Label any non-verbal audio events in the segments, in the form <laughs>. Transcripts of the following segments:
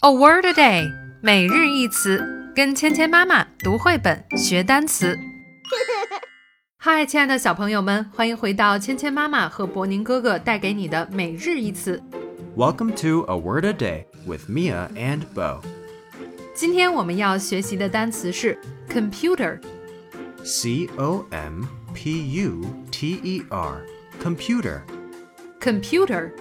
A word a day，每日一词，跟芊芊妈妈读绘本学单词。嗨，亲爱的小朋友们，欢迎回到芊芊妈妈和博宁哥哥带给你的每日一词。Welcome to A Word a Day with Mia and Bo. 今天我们要学习的单词是 computer。 C O M P U T E R. Computer. computer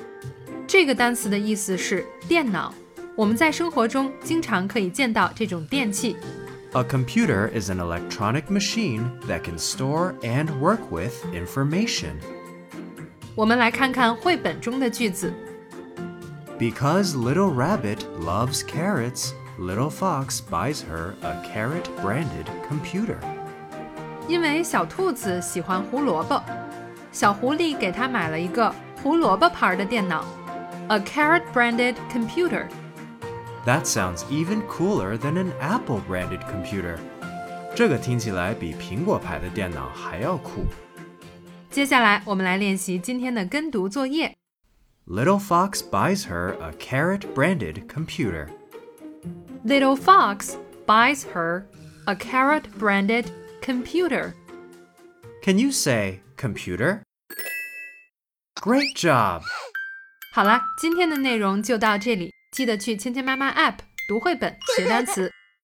这个单词的意思是电脑。 我们在生活中经常可以见到这种电器。 A computer is an electronic machine that can store and work with information. 我们来看看绘本中的句子。 Because Little Rabbit loves carrots, Little Fox buys her a carrot branded computer. 因为小兔子喜欢胡萝卜，小狐狸给它买了一个胡萝卜牌的电脑，a carrot branded computer。 That sounds even cooler than an Apple branded computer. 这个听起来比苹果牌的电脑还要酷。接下来我们来练习今天的跟读作业。 Little Fox buys her a carrot branded computer. Little fox buys her a carrot branded computer. Can you say computer? Great job! <laughs> 好啦，今天的内容就到这里， 记得去亲亲妈妈 App 读绘本学单词。